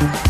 Thank you.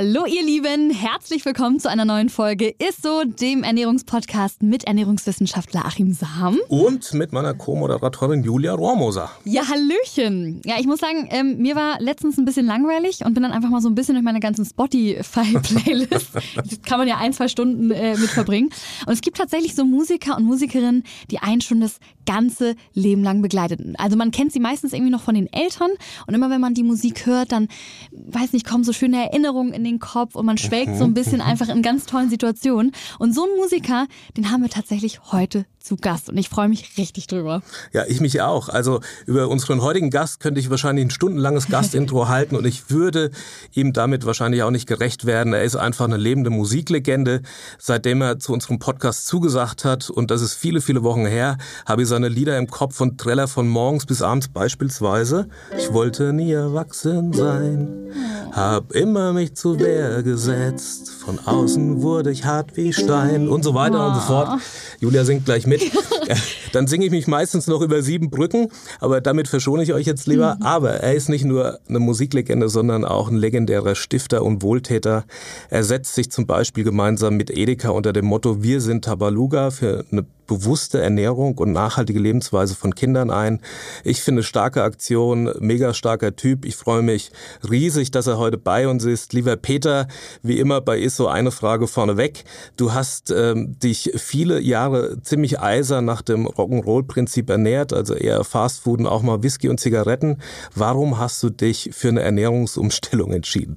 Hallo ihr Lieben, herzlich willkommen zu einer neuen Folge Ist so, dem Ernährungspodcast mit Ernährungswissenschaftler Achim Sam. Und mit meiner Co-Moderatorin Julia Rohrmoser. Ja, Hallöchen. Ja, ich muss sagen, ähm, mir war letztens ein bisschen langweilig und bin dann einfach mal so ein bisschen durch meine ganzen Spotify-Playlist. kann man ja ein, zwei Stunden äh, mit verbringen. Und es gibt tatsächlich so Musiker und Musikerinnen, die einen schon das ganze Leben lang begleiteten. Also man kennt sie meistens irgendwie noch von den Eltern und immer wenn man die Musik hört, dann, weiß nicht, kommen so schöne Erinnerungen in den Kopf und man schwelgt so ein bisschen einfach in ganz tollen Situationen. Und so einen Musiker, den haben wir tatsächlich heute zu Gast und ich freue mich richtig drüber. Ja, ich mich auch. Also über unseren heutigen Gast könnte ich wahrscheinlich ein stundenlanges Gastintro halten und ich würde ihm damit wahrscheinlich auch nicht gerecht werden. Er ist einfach eine lebende Musiklegende. Seitdem er zu unserem Podcast zugesagt hat und das ist viele, viele Wochen her, habe ich seine Lieder im Kopf und Treller von morgens bis abends beispielsweise. Ich wollte nie erwachsen sein, hab immer mich zu Wehr gesetzt. Von außen wurde ich hart wie Stein und so weiter und so fort. Julia singt gleich mit. Dann singe ich mich meistens noch über sieben Brücken, aber damit verschone ich euch jetzt lieber. Mhm. Aber er ist nicht nur eine Musiklegende, sondern auch ein legendärer Stifter und Wohltäter. Er setzt sich zum Beispiel gemeinsam mit Edeka unter dem Motto Wir sind Tabaluga für eine bewusste Ernährung und nachhaltige Lebensweise von Kindern ein. Ich finde starke Aktion, mega starker Typ. Ich freue mich riesig, dass er heute bei uns ist. Lieber Peter, wie immer bei ISO eine Frage vorneweg. Du hast ähm, dich viele Jahre ziemlich eisern nach dem Rock'n'Roll-Prinzip ernährt, also eher Fastfood und auch mal Whisky und Zigaretten. Warum hast du dich für eine Ernährungsumstellung entschieden?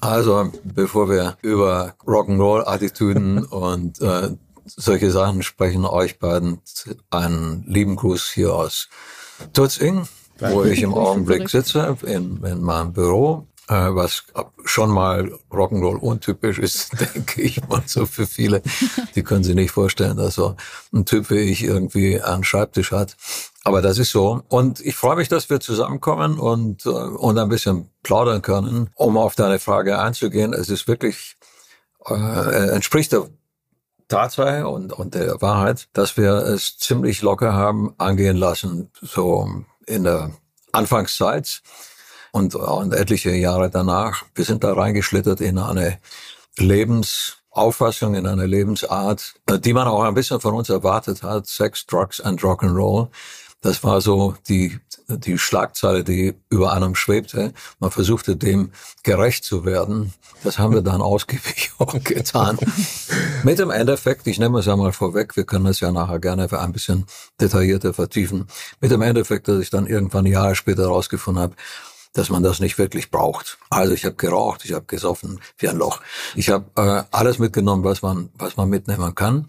Also, bevor wir über Rock'n'Roll-Attitüden und äh, solche Sachen sprechen euch beiden einen lieben Gruß hier aus Tutzing, wo ich im Augenblick sitze, in, in meinem Büro, äh, was schon mal Rock'n'Roll untypisch ist, denke ich mal so für viele. Die können sich nicht vorstellen, dass so ein Typ wie ich irgendwie einen Schreibtisch hat. Aber das ist so. Und ich freue mich, dass wir zusammenkommen und, äh, und ein bisschen plaudern können. Um auf deine Frage einzugehen, es ist wirklich, äh, entspricht der Tatsache und, und der Wahrheit, dass wir es ziemlich locker haben angehen lassen, so in der Anfangszeit und, und etliche Jahre danach. Wir sind da reingeschlittert in eine Lebensauffassung, in eine Lebensart, die man auch ein bisschen von uns erwartet hat. Sex, Drugs and Rock'n'Roll. Das war so die, die Schlagzeile, die über einem schwebte. Man versuchte dem gerecht zu werden. Das haben wir dann ausgiebig auch getan. Mit dem Endeffekt, ich nehme es ja mal vorweg, wir können es ja nachher gerne für ein bisschen detaillierter vertiefen. Mit dem Endeffekt, dass ich dann irgendwann Jahre später herausgefunden habe, dass man das nicht wirklich braucht. Also ich habe geraucht, ich habe gesoffen wie ein Loch. Ich habe äh, alles mitgenommen, was man, was man mitnehmen kann.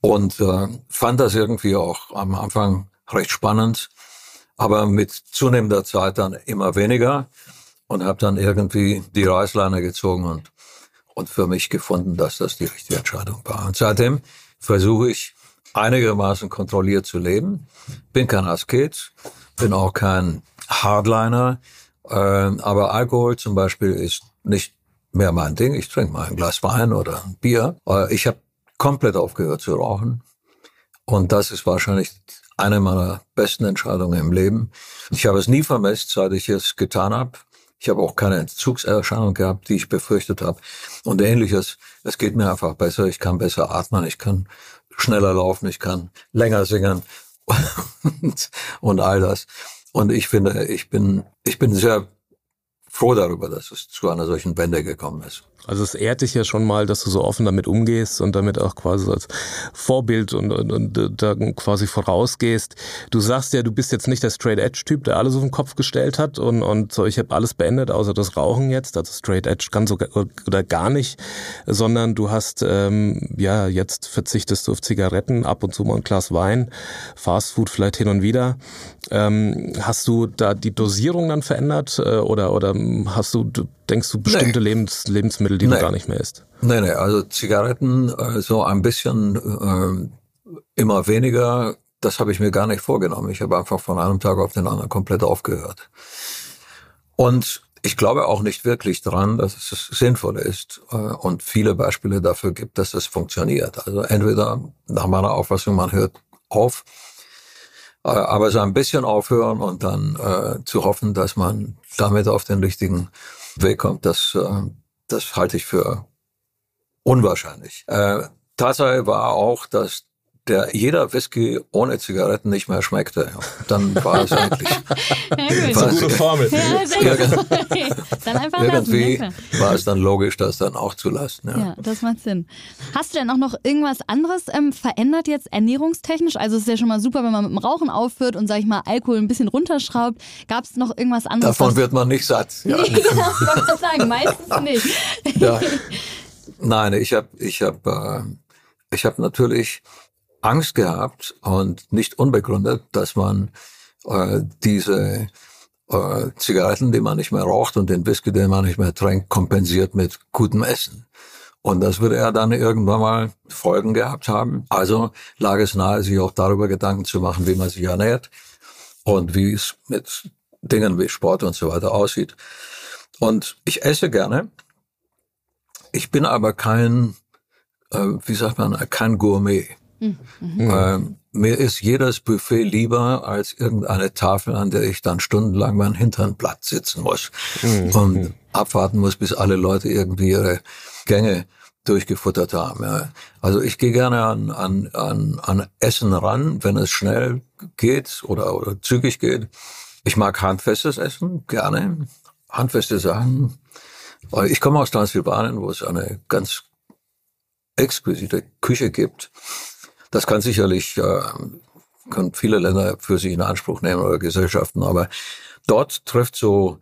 Und äh, fand das irgendwie auch am Anfang recht spannend, aber mit zunehmender Zeit dann immer weniger und habe dann irgendwie die Reißleine gezogen und, und für mich gefunden, dass das die richtige Entscheidung war. Und seitdem versuche ich einigermaßen kontrolliert zu leben. Bin kein Asket, bin auch kein Hardliner, äh, aber Alkohol zum Beispiel ist nicht mehr mein Ding. Ich trinke mal ein Glas Wein oder ein Bier. Äh, ich habe komplett aufgehört zu rauchen. Und das ist wahrscheinlich eine meiner besten Entscheidungen im Leben. Ich habe es nie vermisst, seit ich es getan habe. Ich habe auch keine Entzugserscheinung gehabt, die ich befürchtet habe. Und ähnliches. Es geht mir einfach besser. Ich kann besser atmen. Ich kann schneller laufen. Ich kann länger singen. und, und all das. Und ich finde, ich bin, ich bin sehr froh darüber, dass es zu einer solchen Wende gekommen ist. Also es ehrt dich ja schon mal, dass du so offen damit umgehst und damit auch quasi als Vorbild und, und, und da quasi vorausgehst. Du sagst ja, du bist jetzt nicht der Straight Edge Typ, der alles auf den Kopf gestellt hat und, und so, ich habe alles beendet, außer das Rauchen jetzt, also Straight Edge ganz so, oder gar nicht, sondern du hast, ähm, ja, jetzt verzichtest du auf Zigaretten, ab und zu mal ein Glas Wein, Fast Food vielleicht hin und wieder. Ähm, hast du da die Dosierung dann verändert äh, oder, oder hast du, denkst du, bestimmte nee. Lebens, Lebensmittel, die nee. du gar nicht mehr isst? Nee, nee, also Zigaretten äh, so ein bisschen äh, immer weniger, das habe ich mir gar nicht vorgenommen. Ich habe einfach von einem Tag auf den anderen komplett aufgehört. Und ich glaube auch nicht wirklich dran, dass es sinnvoll ist äh, und viele Beispiele dafür gibt, dass es funktioniert. Also entweder nach meiner Auffassung, man hört auf, äh, aber so ein bisschen aufhören und dann äh, zu hoffen, dass man damit auf den richtigen Weg kommt, das, äh, das halte ich für unwahrscheinlich. Äh, Tatsache war auch, dass der jeder Whisky ohne Zigaretten nicht mehr schmeckte. Dann war es eigentlich. ja, war eine gute Formel. Ja, sehr gut. dann einfach irgendwie lassen, war es dann logisch, das dann auch zu lassen. Ja. ja, das macht Sinn. Hast du denn auch noch irgendwas anderes ähm, verändert jetzt ernährungstechnisch? Also es ist ja schon mal super, wenn man mit dem Rauchen aufhört und sag ich mal Alkohol ein bisschen runterschraubt. Gab es noch irgendwas anderes? Davon wird man nicht satt. Ja, nee, das wollte ich sagen. Meistens nicht. ja. Nein, ich habe, ich habe, äh, ich habe natürlich Angst gehabt und nicht unbegründet, dass man äh, diese äh, Zigaretten, die man nicht mehr raucht und den Whisky, den man nicht mehr trinkt, kompensiert mit gutem Essen. Und das würde er dann irgendwann mal Folgen gehabt haben. Also lag es nahe, sich auch darüber Gedanken zu machen, wie man sich ernährt und wie es mit Dingen wie Sport und so weiter aussieht. Und ich esse gerne. Ich bin aber kein, äh, wie sagt man, kein Gourmet. Mhm. Ähm, mir ist jedes Buffet lieber als irgendeine Tafel, an der ich dann stundenlang mein Hintern platt sitzen muss mhm. und abwarten muss, bis alle Leute irgendwie ihre Gänge durchgefuttert haben. Ja. Also ich gehe gerne an, an, an, an Essen ran, wenn es schnell geht oder, oder zügig geht. Ich mag handfestes Essen, gerne. Handfeste Sachen. Ich komme aus Transsilvanien, wo es eine ganz exquisite Küche gibt. Das kann sicherlich, äh, können viele Länder für sich in Anspruch nehmen oder Gesellschaften, aber dort trifft so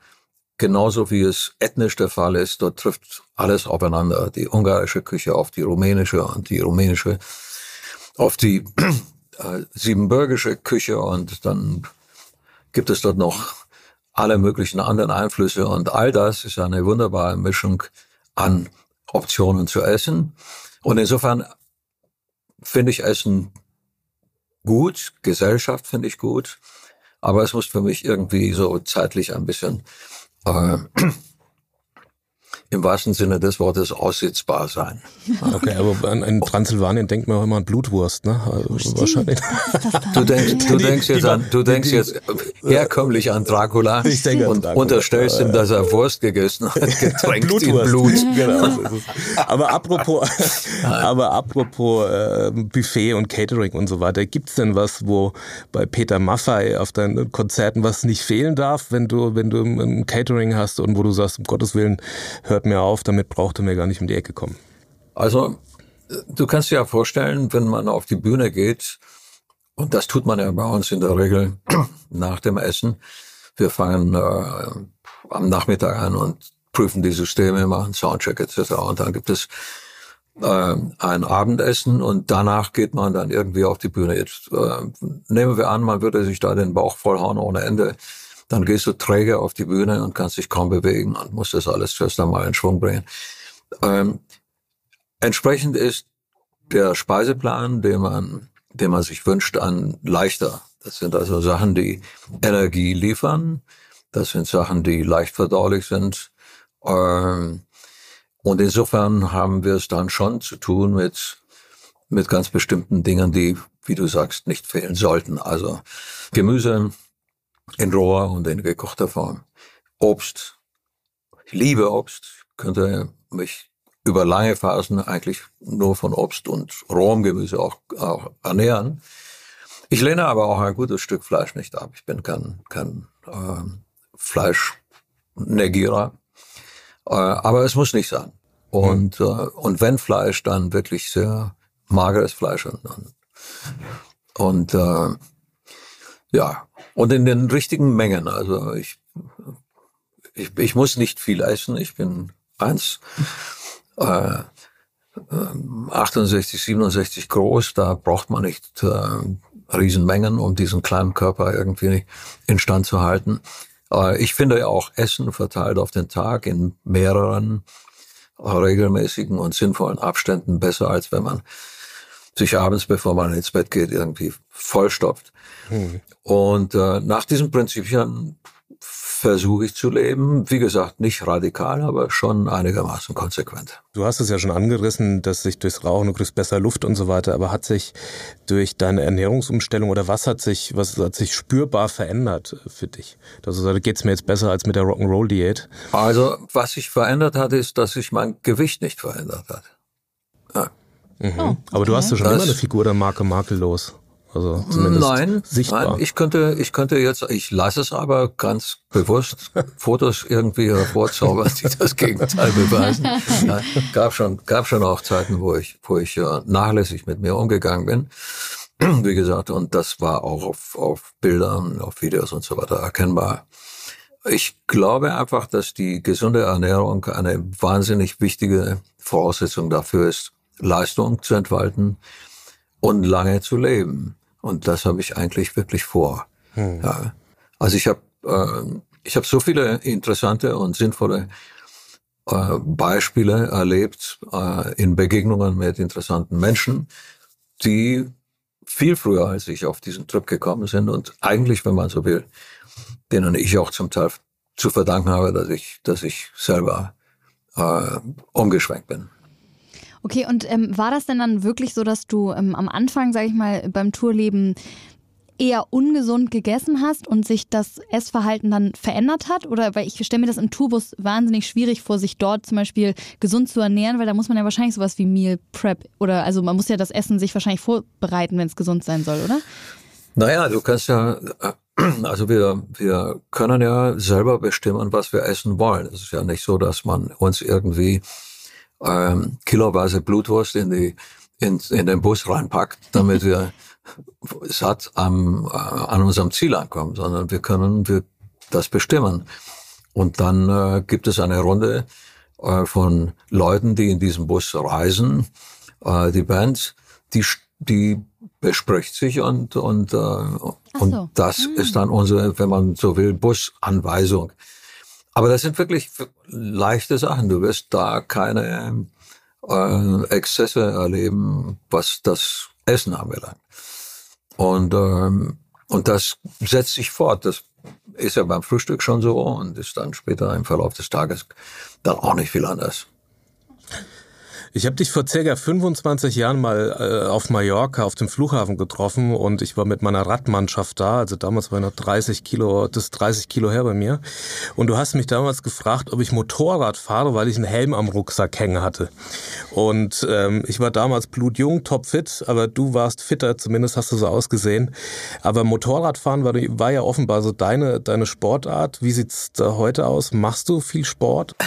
genauso wie es ethnisch der Fall ist, dort trifft alles aufeinander. Die ungarische Küche auf die rumänische und die rumänische auf die äh, siebenbürgische Küche und dann gibt es dort noch alle möglichen anderen Einflüsse und all das ist eine wunderbare Mischung an Optionen zu essen. Und insofern finde ich Essen gut, Gesellschaft finde ich gut, aber es muss für mich irgendwie so zeitlich ein bisschen äh, im wahrsten Sinne des Wortes aussitzbar sein. Okay, aber in Transsilvanien denkt man auch immer an Blutwurst, ne? Also wahrscheinlich. Du denkst, du denkst jetzt an, du denkst jetzt herkömmlich an Dracula ich denke und Dracula. unterstellst ihm, dass er Wurst gegessen hat, getränkt in Blut. Genau. Aber apropos, aber apropos äh, Buffet und Catering und so weiter, gibt's denn was, wo bei Peter Maffei auf deinen Konzerten was nicht fehlen darf, wenn du, wenn du ein Catering hast und wo du sagst, um Gottes Willen, hört mir auf, damit braucht er mir gar nicht um die Ecke kommen. Also, du kannst dir ja vorstellen, wenn man auf die Bühne geht, und das tut man ja bei uns in der Regel nach dem Essen. Wir fangen äh, am Nachmittag an und prüfen die Systeme, machen Soundcheck etc. Und dann gibt es äh, ein Abendessen und danach geht man dann irgendwie auf die Bühne. Jetzt äh, nehmen wir an, man würde sich da den Bauch vollhauen ohne Ende dann gehst du träge auf die Bühne und kannst dich kaum bewegen und musst das alles zuerst einmal in Schwung bringen. Ähm, entsprechend ist der Speiseplan, den man, den man sich wünscht, an leichter. Das sind also Sachen, die Energie liefern. Das sind Sachen, die leicht verdaulich sind. Ähm, und insofern haben wir es dann schon zu tun mit, mit ganz bestimmten Dingen, die, wie du sagst, nicht fehlen sollten. Also Gemüse, in roher und in gekochter Form. Obst. Ich liebe Obst. Ich könnte mich über lange Phasen eigentlich nur von Obst und rohem Gemüse auch, auch ernähren. Ich lehne aber auch ein gutes Stück Fleisch nicht ab. Ich bin kein, kein äh, Fleischnegierer. Äh, aber es muss nicht sein. Und, mhm. äh, und wenn Fleisch, dann wirklich sehr mageres Fleisch. Und, und äh, ja, und in den richtigen Mengen. Also ich, ich, ich muss nicht viel essen. Ich bin eins. Äh, 68, 67 groß, da braucht man nicht äh, Riesenmengen, um diesen kleinen Körper irgendwie instand zu halten. Äh, ich finde ja auch Essen verteilt auf den Tag in mehreren regelmäßigen und sinnvollen Abständen besser, als wenn man sich abends, bevor man ins Bett geht, irgendwie vollstopft. Hm. Und äh, nach diesen Prinzipien versuche ich zu leben. Wie gesagt, nicht radikal, aber schon einigermaßen konsequent. Du hast es ja schon angerissen, dass sich durchs Rauchen, du kriegst besser Luft und so weiter, aber hat sich durch deine Ernährungsumstellung oder was hat sich, was hat sich spürbar verändert für dich? Also geht es mir jetzt besser als mit der Rock'n'Roll-Diät. Also was sich verändert hat, ist, dass sich mein Gewicht nicht verändert hat. Ja. Mhm. Oh, okay. Aber du hast ja schon das, immer eine Figur der Marke makellos. Also zumindest nein, sichtbar. Nein, ich könnte, ich könnte jetzt, ich lasse es aber ganz bewusst Fotos irgendwie hervorzaubern, die das Gegenteil beweisen. Ja, gab schon, gab schon auch Zeiten, wo ich, wo ich äh, nachlässig mit mir umgegangen bin. Wie gesagt, und das war auch auf, auf Bildern, auf Videos und so weiter erkennbar. Ich glaube einfach, dass die gesunde Ernährung eine wahnsinnig wichtige Voraussetzung dafür ist, Leistung zu entfalten und lange zu leben. Und das habe ich eigentlich wirklich vor. Hm. Ja. Also ich habe äh, ich habe so viele interessante und sinnvolle äh, Beispiele erlebt äh, in Begegnungen mit interessanten Menschen, die viel früher als ich auf diesen Trip gekommen sind und eigentlich, wenn man so will, denen ich auch zum Teil zu verdanken habe, dass ich, dass ich selber äh, umgeschwenkt bin. Okay, und ähm, war das denn dann wirklich so, dass du ähm, am Anfang, sag ich mal, beim Tourleben eher ungesund gegessen hast und sich das Essverhalten dann verändert hat? Oder weil ich stelle mir das im Tourbus wahnsinnig schwierig vor, sich dort zum Beispiel gesund zu ernähren, weil da muss man ja wahrscheinlich sowas wie Meal Prep oder also man muss ja das Essen sich wahrscheinlich vorbereiten, wenn es gesund sein soll, oder? Naja, du kannst ja, äh, also wir, wir können ja selber bestimmen, was wir essen wollen. Es ist ja nicht so, dass man uns irgendwie ähm, kiloweise Blutwurst in, die, in, in den Bus reinpackt, damit wir satt am, äh, an unserem Ziel ankommen, sondern wir können wir das bestimmen. Und dann äh, gibt es eine Runde äh, von Leuten, die in diesem Bus reisen, äh, die Band, die, die bespricht sich und, und, äh, so. und das hm. ist dann unsere, wenn man so will, Busanweisung. Aber das sind wirklich leichte Sachen. Du wirst da keine äh, Exzesse erleben, was das Essen anbelangt. Und, ähm, und das setzt sich fort. Das ist ja beim Frühstück schon so und ist dann später im Verlauf des Tages dann auch nicht viel anders. Ich habe dich vor circa 25 Jahren mal äh, auf Mallorca auf dem Flughafen getroffen und ich war mit meiner Radmannschaft da. Also damals war ich noch 30 Kilo, das ist 30 Kilo her bei mir. Und du hast mich damals gefragt, ob ich Motorrad fahre, weil ich einen Helm am Rucksack hängen hatte. Und ähm, ich war damals blutjung, topfit, aber du warst fitter, zumindest hast du so ausgesehen. Aber Motorradfahren war, war ja offenbar so deine, deine Sportart. Wie sieht's da heute aus? Machst du viel Sport?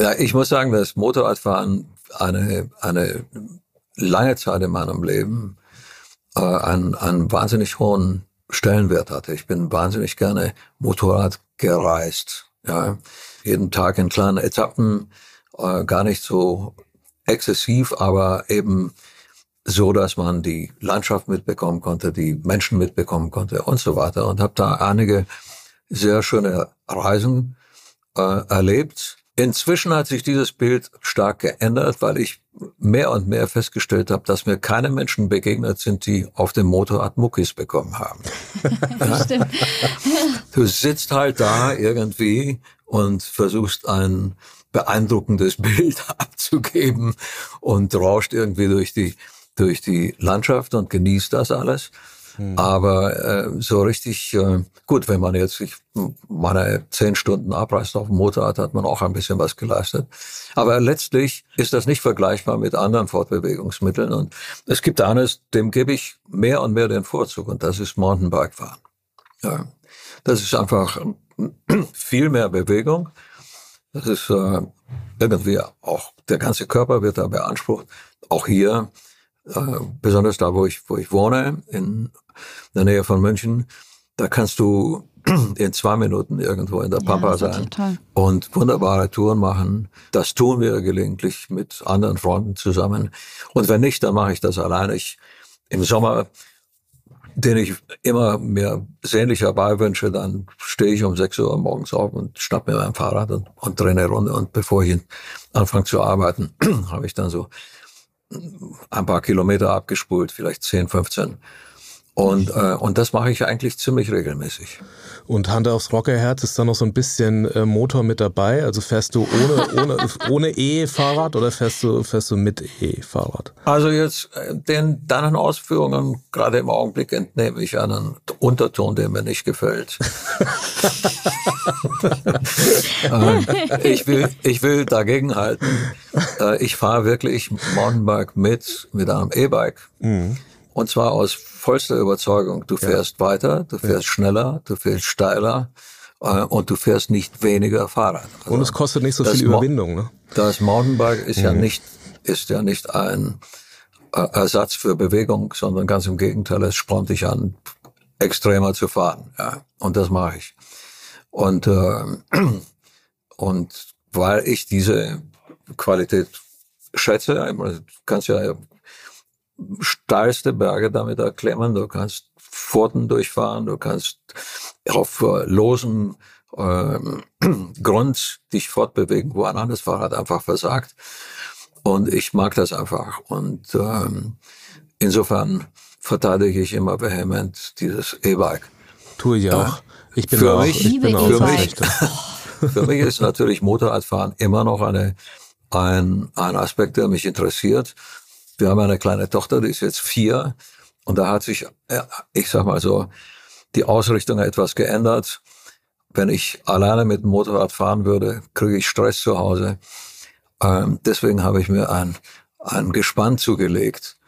Ja, ich muss sagen, dass Motorradfahren eine, eine lange Zeit in meinem Leben äh, einen, einen wahnsinnig hohen Stellenwert hatte. Ich bin wahnsinnig gerne Motorrad gereist. Ja, jeden Tag in kleinen Etappen, äh, gar nicht so exzessiv, aber eben so, dass man die Landschaft mitbekommen konnte, die Menschen mitbekommen konnte und so weiter. Und habe da einige sehr schöne Reisen äh, erlebt. Inzwischen hat sich dieses Bild stark geändert, weil ich mehr und mehr festgestellt habe, dass mir keine Menschen begegnet sind, die auf dem Motorrad Muckis bekommen haben. Du sitzt halt da irgendwie und versuchst ein beeindruckendes Bild abzugeben und rauscht irgendwie durch die, durch die Landschaft und genießt das alles. Hm. Aber äh, so richtig äh, gut, wenn man jetzt sich meine zehn Stunden abreißt auf dem Motorrad, hat man auch ein bisschen was geleistet. Aber letztlich ist das nicht vergleichbar mit anderen Fortbewegungsmitteln. Und es gibt eines, dem gebe ich mehr und mehr den Vorzug, und das ist Mountainbike-Fahren. Ja, das ist einfach viel mehr Bewegung. Das ist äh, irgendwie auch, der ganze Körper wird da beansprucht. Auch hier, äh, besonders da, wo ich, wo ich wohne, in der Nähe von München, da kannst du in zwei Minuten irgendwo in der Pampa ja, sein und wunderbare Touren machen. Das tun wir gelegentlich mit anderen Freunden zusammen. Und wenn nicht, dann mache ich das alleine. Ich, Im Sommer, den ich immer mehr sehnlich herbeiwünsche, dann stehe ich um 6 Uhr morgens auf und schnapp mir mein Fahrrad und, und drehe eine Runde. Und bevor ich anfange zu arbeiten, habe ich dann so ein paar Kilometer abgespult, vielleicht 10, 15 und, äh, und das mache ich eigentlich ziemlich regelmäßig. Und Hand aufs Rockerherz ist da noch so ein bisschen äh, Motor mit dabei? Also fährst du ohne, ohne, ohne E-Fahrrad oder fährst du, fährst du mit E-Fahrrad? Also jetzt äh, den deinen Ausführungen gerade im Augenblick entnehme ich einen Unterton, der mir nicht gefällt. ähm, ich, will, ich will dagegenhalten. Äh, ich fahre wirklich Mountainbike mit, mit einem E-Bike. Mhm. Und zwar aus vollster Überzeugung. Du fährst ja. weiter, du fährst ja. schneller, du fährst steiler äh, und du fährst nicht weniger Fahrrad. Also und es kostet nicht so viel Überwindung. Ne? Das Mountainbike ist mhm. ja nicht ist ja nicht ein äh, Ersatz für Bewegung, sondern ganz im Gegenteil, es spornt dich an, extremer zu fahren. Ja, und das mache ich. Und äh, und weil ich diese Qualität schätze, du kannst ja steilste Berge damit erklimmen, du kannst Pforten durchfahren, du kannst auf äh, losem äh, Grund dich fortbewegen, wo ein anderes Fahrrad einfach versagt. Und ich mag das einfach. Und ähm, insofern verteidige ich immer vehement dieses E-Bike. Tue ich auch. Ich bin für auch, mich, ich bin auch für, mich, für mich ist natürlich Motorradfahren immer noch eine, ein, ein Aspekt, der mich interessiert. Wir haben eine kleine Tochter, die ist jetzt vier. Und da hat sich, ich sag mal so, die Ausrichtung etwas geändert. Wenn ich alleine mit dem Motorrad fahren würde, kriege ich Stress zu Hause. Ähm, deswegen habe ich mir ein, ein Gespann zugelegt.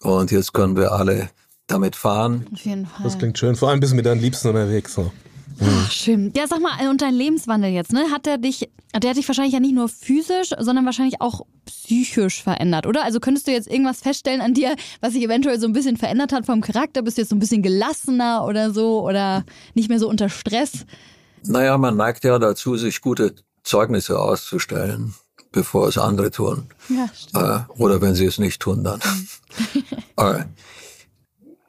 Und jetzt können wir alle damit fahren. Auf jeden Fall. Das klingt schön. Vor allem bist du mit deinen Liebsten unterwegs. So. Ach, schön. Ja, sag mal, und dein Lebenswandel jetzt, ne? Hat der dich, der hat dich wahrscheinlich ja nicht nur physisch, sondern wahrscheinlich auch psychisch verändert, oder? Also könntest du jetzt irgendwas feststellen an dir, was sich eventuell so ein bisschen verändert hat vom Charakter? Bist du jetzt so ein bisschen gelassener oder so oder nicht mehr so unter Stress? Naja, man neigt ja dazu, sich gute Zeugnisse auszustellen, bevor es andere tun. Ja, stimmt. Äh, oder wenn sie es nicht tun, dann. äh,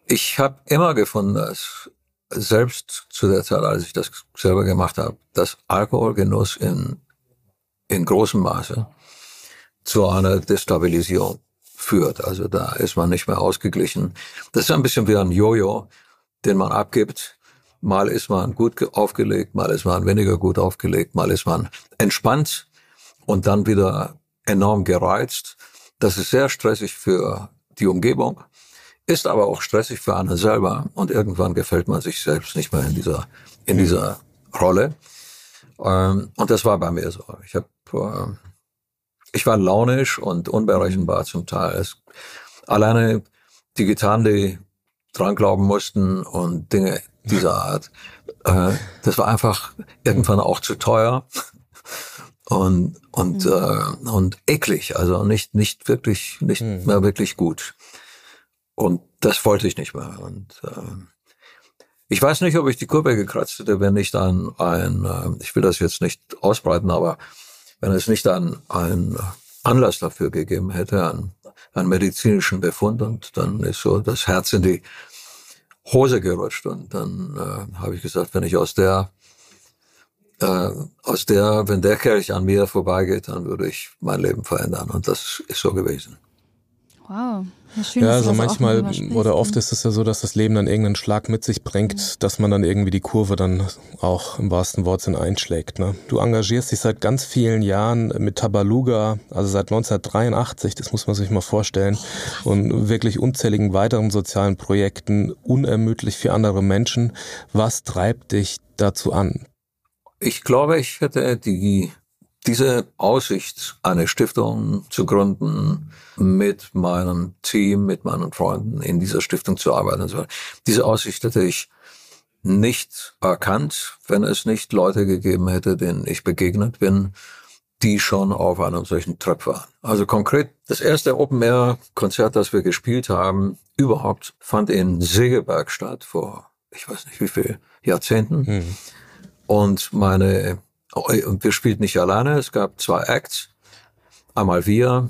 ich habe immer gefunden, dass selbst zu der Zeit, als ich das selber gemacht habe, dass Alkoholgenuss in, in großem Maße zu einer Destabilisierung führt. Also da ist man nicht mehr ausgeglichen. Das ist ein bisschen wie ein Jojo, den man abgibt. Mal ist man gut aufgelegt, mal ist man weniger gut aufgelegt, mal ist man entspannt und dann wieder enorm gereizt. Das ist sehr stressig für die Umgebung ist aber auch stressig für einen selber und irgendwann gefällt man sich selbst nicht mehr in dieser, in dieser Rolle. Ähm, und das war bei mir so. Ich habe, äh, ich war launisch und unberechenbar zum Teil. Es, alleine die Gitarren, die dran glauben mussten und Dinge dieser Art, äh, das war einfach irgendwann auch zu teuer und und mhm. äh, und eklig, also nicht nicht wirklich nicht mhm. mehr wirklich gut. Und das wollte ich nicht mehr. Und äh, ich weiß nicht, ob ich die Kurve gekratzt hätte, wenn nicht ein, ein äh, ich will das jetzt nicht ausbreiten, aber wenn es nicht ein, ein Anlass dafür gegeben hätte, einen, einen medizinischen Befund, und dann ist so das Herz in die Hose gerutscht. Und dann äh, habe ich gesagt, wenn ich aus der, äh, aus der, wenn der Kelch an mir vorbeigeht, dann würde ich mein Leben verändern. Und das ist so gewesen. Wow. Ja, schön, Ja, also manchmal oder oft ist es ja so, dass das Leben dann irgendeinen Schlag mit sich bringt, dass man dann irgendwie die Kurve dann auch im wahrsten Wortsinn einschlägt. Ne? Du engagierst dich seit ganz vielen Jahren mit Tabaluga, also seit 1983, das muss man sich mal vorstellen, und wirklich unzähligen weiteren sozialen Projekten, unermüdlich für andere Menschen. Was treibt dich dazu an? Ich glaube, ich hätte die, diese Aussicht, eine Stiftung zu gründen, mit meinem Team, mit meinen Freunden in dieser Stiftung zu arbeiten. und so. Diese Aussicht hätte ich nicht erkannt, wenn es nicht Leute gegeben hätte, denen ich begegnet bin, die schon auf einem solchen Trip waren. Also konkret, das erste Open-Air-Konzert, das wir gespielt haben, überhaupt fand in Segeberg statt, vor ich weiß nicht wie viel Jahrzehnten. Hm. Und meine, und wir spielten nicht alleine, es gab zwei Acts. Einmal wir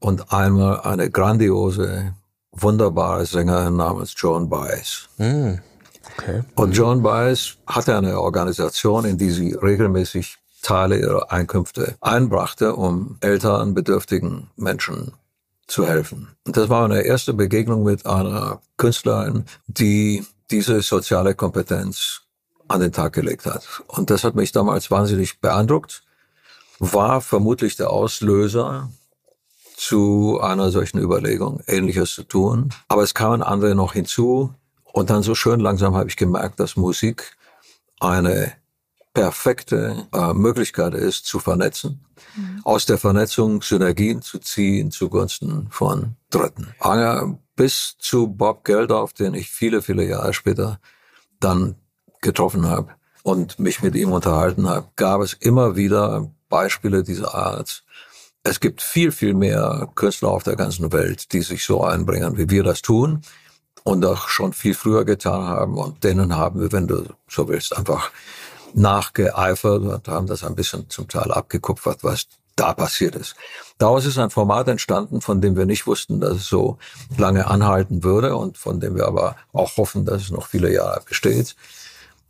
und einmal eine grandiose, wunderbare Sängerin namens Joan Baez. Hm. Okay. Und Joan Baez hatte eine Organisation, in die sie regelmäßig Teile ihrer Einkünfte einbrachte, um älteren, bedürftigen Menschen zu helfen. Und das war eine erste Begegnung mit einer Künstlerin, die diese soziale Kompetenz an den Tag gelegt hat. Und das hat mich damals wahnsinnig beeindruckt, war vermutlich der Auslöser zu einer solchen Überlegung, Ähnliches zu tun. Aber es kamen andere noch hinzu. Und dann so schön langsam habe ich gemerkt, dass Musik eine perfekte äh, Möglichkeit ist, zu vernetzen. Aus der Vernetzung Synergien zu ziehen zugunsten von Dritten. Anger bis zu Bob Geldof, den ich viele, viele Jahre später dann getroffen habe und mich mit ihm unterhalten habe, gab es immer wieder Beispiele dieser Art. Es gibt viel, viel mehr Künstler auf der ganzen Welt, die sich so einbringen, wie wir das tun und auch schon viel früher getan haben. Und denen haben wir, wenn du so willst, einfach nachgeeifert und haben das ein bisschen zum Teil abgekupfert, was da passiert ist. Daraus ist ein Format entstanden, von dem wir nicht wussten, dass es so lange anhalten würde und von dem wir aber auch hoffen, dass es noch viele Jahre besteht.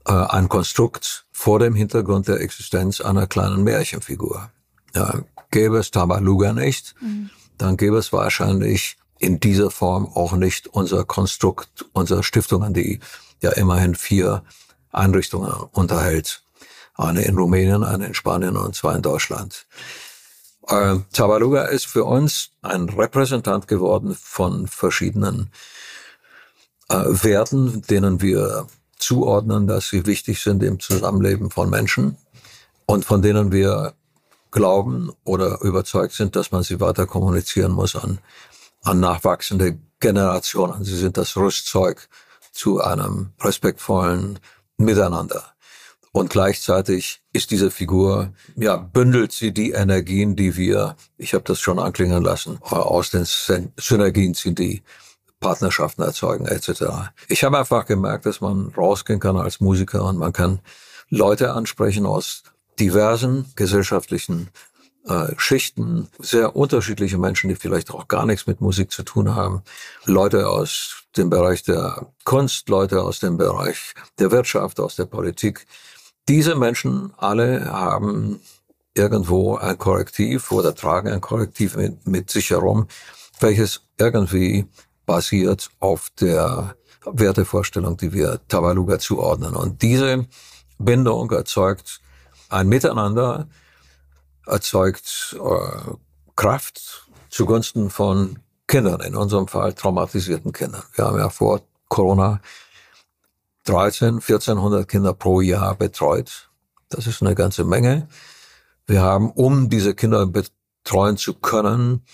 Äh, ein Konstrukt vor dem Hintergrund der Existenz einer kleinen Märchenfigur. Ja, gäbe es Tabaluga nicht, dann gäbe es wahrscheinlich in dieser Form auch nicht unser Konstrukt, unsere Stiftungen, die ja immerhin vier Einrichtungen unterhält. Eine in Rumänien, eine in Spanien und zwei in Deutschland. Äh, Tabaluga ist für uns ein Repräsentant geworden von verschiedenen äh, Werten, denen wir zuordnen, dass sie wichtig sind im Zusammenleben von Menschen und von denen wir glauben oder überzeugt sind, dass man sie weiter kommunizieren muss an, an nachwachsende Generationen. Sie sind das Rüstzeug zu einem respektvollen Miteinander. Und gleichzeitig ist diese Figur, ja, bündelt sie die Energien, die wir, ich habe das schon anklingen lassen, aus den Syn- Synergien ziehen, die Partnerschaften erzeugen, etc. Ich habe einfach gemerkt, dass man rausgehen kann als Musiker und man kann Leute ansprechen aus diversen gesellschaftlichen äh, Schichten, sehr unterschiedliche Menschen, die vielleicht auch gar nichts mit Musik zu tun haben, Leute aus dem Bereich der Kunst, Leute aus dem Bereich der Wirtschaft, aus der Politik. Diese Menschen alle haben irgendwo ein Korrektiv oder tragen ein Korrektiv mit, mit sich herum, welches irgendwie basiert auf der Wertevorstellung, die wir Tabaluga zuordnen. Und diese Bindung erzeugt ein Miteinander, erzeugt äh, Kraft zugunsten von Kindern, in unserem Fall traumatisierten Kindern. Wir haben ja vor Corona 13, 1400 Kinder pro Jahr betreut. Das ist eine ganze Menge. Wir haben, um diese Kinder betreuen zu können,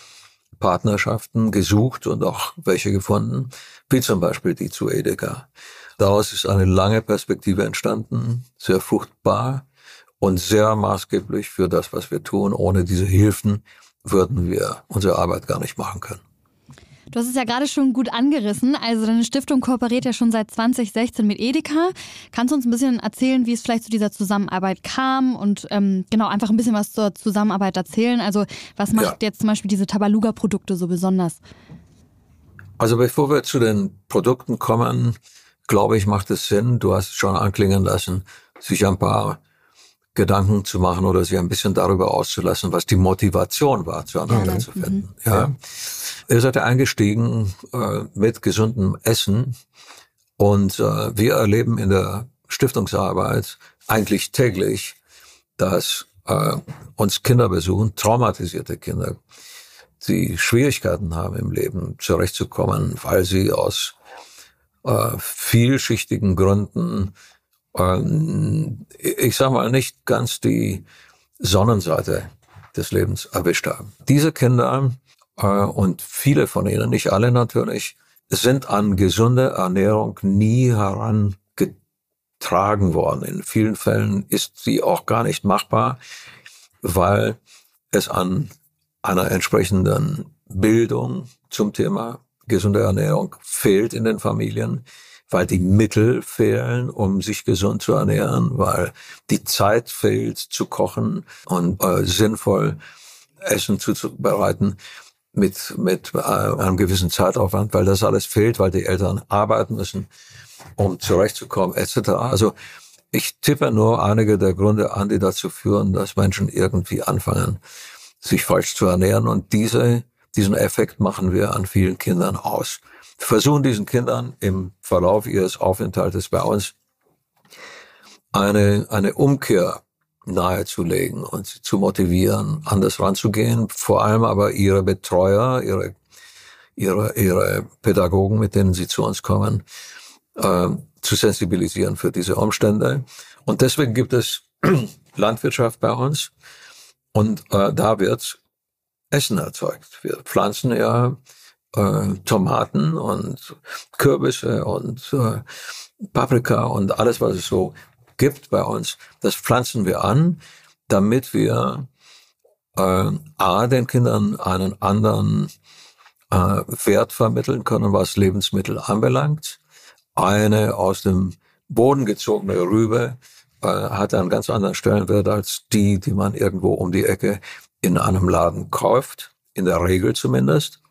Partnerschaften gesucht und auch welche gefunden, wie zum Beispiel die zu Edeka. Daraus ist eine lange Perspektive entstanden, sehr fruchtbar und sehr maßgeblich für das, was wir tun. Ohne diese Hilfen würden wir unsere Arbeit gar nicht machen können. Du hast es ja gerade schon gut angerissen. Also deine Stiftung kooperiert ja schon seit 2016 mit Edeka. Kannst du uns ein bisschen erzählen, wie es vielleicht zu dieser Zusammenarbeit kam und ähm, genau einfach ein bisschen was zur Zusammenarbeit erzählen? Also was macht Ja. jetzt zum Beispiel diese Tabaluga-Produkte so besonders? Also bevor wir zu den Produkten kommen, glaube ich, macht es Sinn, du hast es schon anklingen lassen, sich ein paar Gedanken zu machen oder sich ein bisschen darüber auszulassen, was die Motivation war, zueinander ja. zu finden. Mhm. Ja. Ihr seid eingestiegen äh, mit gesundem Essen und äh, wir erleben in der Stiftungsarbeit eigentlich täglich, dass äh, uns Kinder besuchen, traumatisierte Kinder, die Schwierigkeiten haben im Leben zurechtzukommen, weil sie aus äh, vielschichtigen Gründen ich sag mal, nicht ganz die Sonnenseite des Lebens erwischt haben. Diese Kinder äh, und viele von ihnen, nicht alle natürlich, sind an gesunde Ernährung nie herangetragen worden. In vielen Fällen ist sie auch gar nicht machbar, weil es an einer entsprechenden Bildung zum Thema gesunde Ernährung fehlt in den Familien weil die Mittel fehlen, um sich gesund zu ernähren, weil die Zeit fehlt zu kochen und äh, sinnvoll Essen zuzubereiten mit, mit äh, einem gewissen Zeitaufwand, weil das alles fehlt, weil die Eltern arbeiten müssen, um zurechtzukommen, etc. Also ich tippe nur einige der Gründe an, die dazu führen, dass Menschen irgendwie anfangen, sich falsch zu ernähren. Und diese, diesen Effekt machen wir an vielen Kindern aus versuchen diesen Kindern im Verlauf ihres Aufenthaltes bei uns eine, eine Umkehr nahezulegen und sie zu motivieren, anders ranzugehen, vor allem aber ihre Betreuer, ihre, ihre, ihre Pädagogen, mit denen sie zu uns kommen, äh, zu sensibilisieren für diese Umstände. Und deswegen gibt es Landwirtschaft bei uns und äh, da wird Essen erzeugt. Wir pflanzen ja äh, Tomaten und Kürbisse und äh, Paprika und alles, was es so gibt bei uns, das pflanzen wir an, damit wir äh, A, den Kindern einen anderen äh, Wert vermitteln können, was Lebensmittel anbelangt. Eine aus dem Boden gezogene Rübe äh, hat einen ganz anderen Stellenwert als die, die man irgendwo um die Ecke in einem Laden kauft, in der Regel zumindest.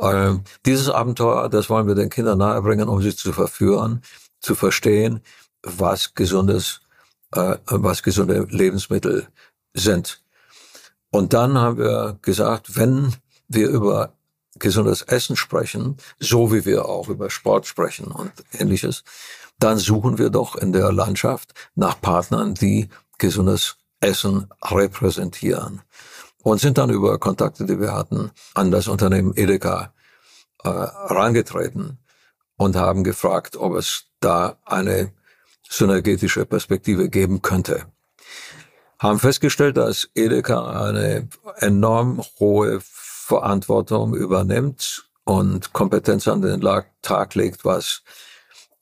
Ähm, dieses Abenteuer, das wollen wir den Kindern nahebringen, um sie zu verführen, zu verstehen, was gesundes, äh, was gesunde Lebensmittel sind. Und dann haben wir gesagt, wenn wir über gesundes Essen sprechen, so wie wir auch über Sport sprechen und ähnliches, dann suchen wir doch in der Landschaft nach Partnern, die gesundes Essen repräsentieren und sind dann über Kontakte, die wir hatten, an das Unternehmen Edeka äh, herangetreten und haben gefragt, ob es da eine synergetische Perspektive geben könnte. Haben festgestellt, dass Edeka eine enorm hohe Verantwortung übernimmt und Kompetenz an den Tag legt, was,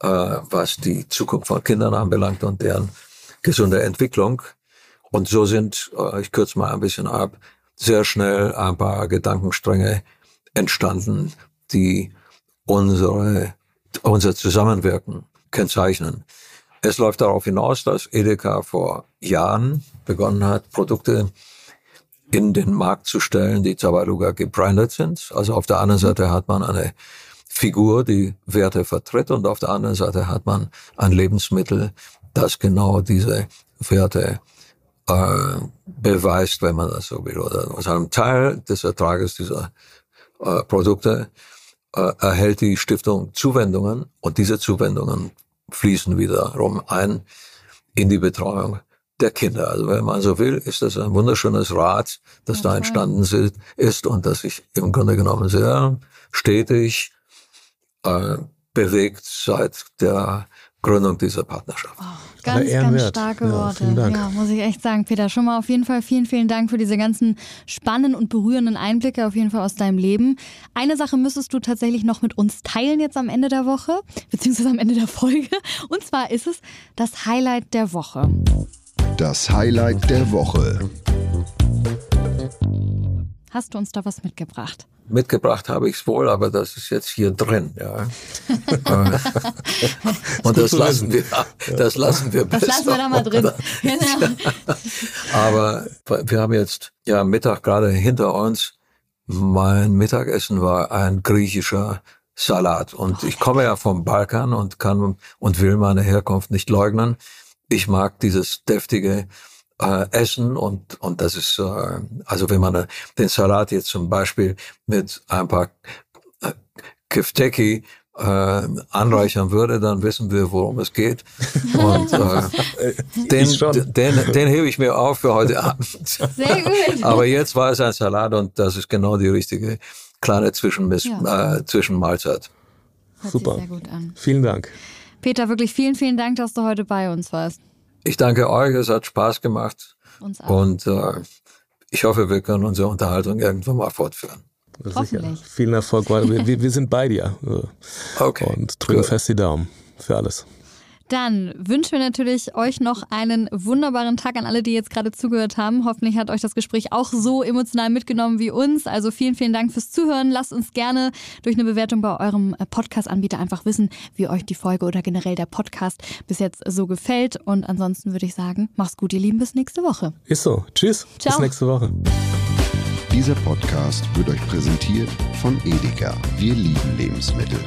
äh, was die Zukunft von Kindern anbelangt und deren gesunde Entwicklung. Und so sind, äh, ich kürze mal ein bisschen ab, sehr schnell ein paar Gedankenstränge entstanden, die unsere, unser Zusammenwirken kennzeichnen. Es läuft darauf hinaus, dass Edeka vor Jahren begonnen hat, Produkte in den Markt zu stellen, die Zabaluga gebrandet sind. Also auf der einen Seite hat man eine Figur, die Werte vertritt und auf der anderen Seite hat man ein Lebensmittel, das genau diese Werte äh, beweist, wenn man das so will. Oder aus einem Teil des Ertrages dieser äh, Produkte äh, erhält die Stiftung Zuwendungen und diese Zuwendungen fließen wiederum ein in die Betreuung der Kinder. Also wenn man so will, ist das ein wunderschönes Rad, das ja, da entstanden ist und das sich im Grunde genommen sehr stetig äh, bewegt seit der Gründung dieser Partnerschaft. Oh, ganz, ganz starke Worte. Ja, ja, muss ich echt sagen, Peter. Schon mal auf jeden Fall vielen, vielen Dank für diese ganzen spannenden und berührenden Einblicke auf jeden Fall aus deinem Leben. Eine Sache müsstest du tatsächlich noch mit uns teilen jetzt am Ende der Woche, beziehungsweise am Ende der Folge. Und zwar ist es das Highlight der Woche. Das Highlight der Woche. Hast du uns da was mitgebracht? Mitgebracht habe ich es wohl, aber das ist jetzt hier drin. Ja. Und das lassen wir, das lassen wir besser. Das lassen wir da mal drin. Genau. aber wir haben jetzt ja Mittag gerade hinter uns. Mein Mittagessen war ein griechischer Salat. Und ich komme ja vom Balkan und kann und will meine Herkunft nicht leugnen. ich mag dieses deftige äh, Essen und, und das ist, äh, also wenn man den Salat jetzt zum Beispiel mit ein paar äh, Kifteki äh, anreichern würde, dann wissen wir, worum es geht. Und äh, den, den, den hebe ich mir auf für heute Abend. Sehr gut. Aber jetzt war es ein Salat und das ist genau die richtige kleine Zwischenmiss, ja. äh, Zwischenmahlzeit. Hört Super. Vielen Dank. Peter, wirklich vielen, vielen Dank, dass du heute bei uns warst. Ich danke euch, es hat Spaß gemacht. Uns auch. Und äh, ich hoffe, wir können unsere Unterhaltung irgendwann mal fortführen. Sicher. Vielen Erfolg, weil wir, wir sind bei dir. Okay. Und drücken fest die Daumen für alles. Dann wünschen wir natürlich euch noch einen wunderbaren Tag an alle, die jetzt gerade zugehört haben. Hoffentlich hat euch das Gespräch auch so emotional mitgenommen wie uns. Also vielen, vielen Dank fürs Zuhören. Lasst uns gerne durch eine Bewertung bei eurem äh, Podcast-Anbieter einfach wissen, wie euch die Folge oder generell der Podcast bis jetzt so gefällt. Und ansonsten würde ich sagen, macht's gut, ihr Lieben, bis nächste Woche. Ist so. Tschüss. Ciao. Bis nächste Woche. Dieser Podcast wird euch präsentiert von Edeka. Wir lieben Lebensmittel.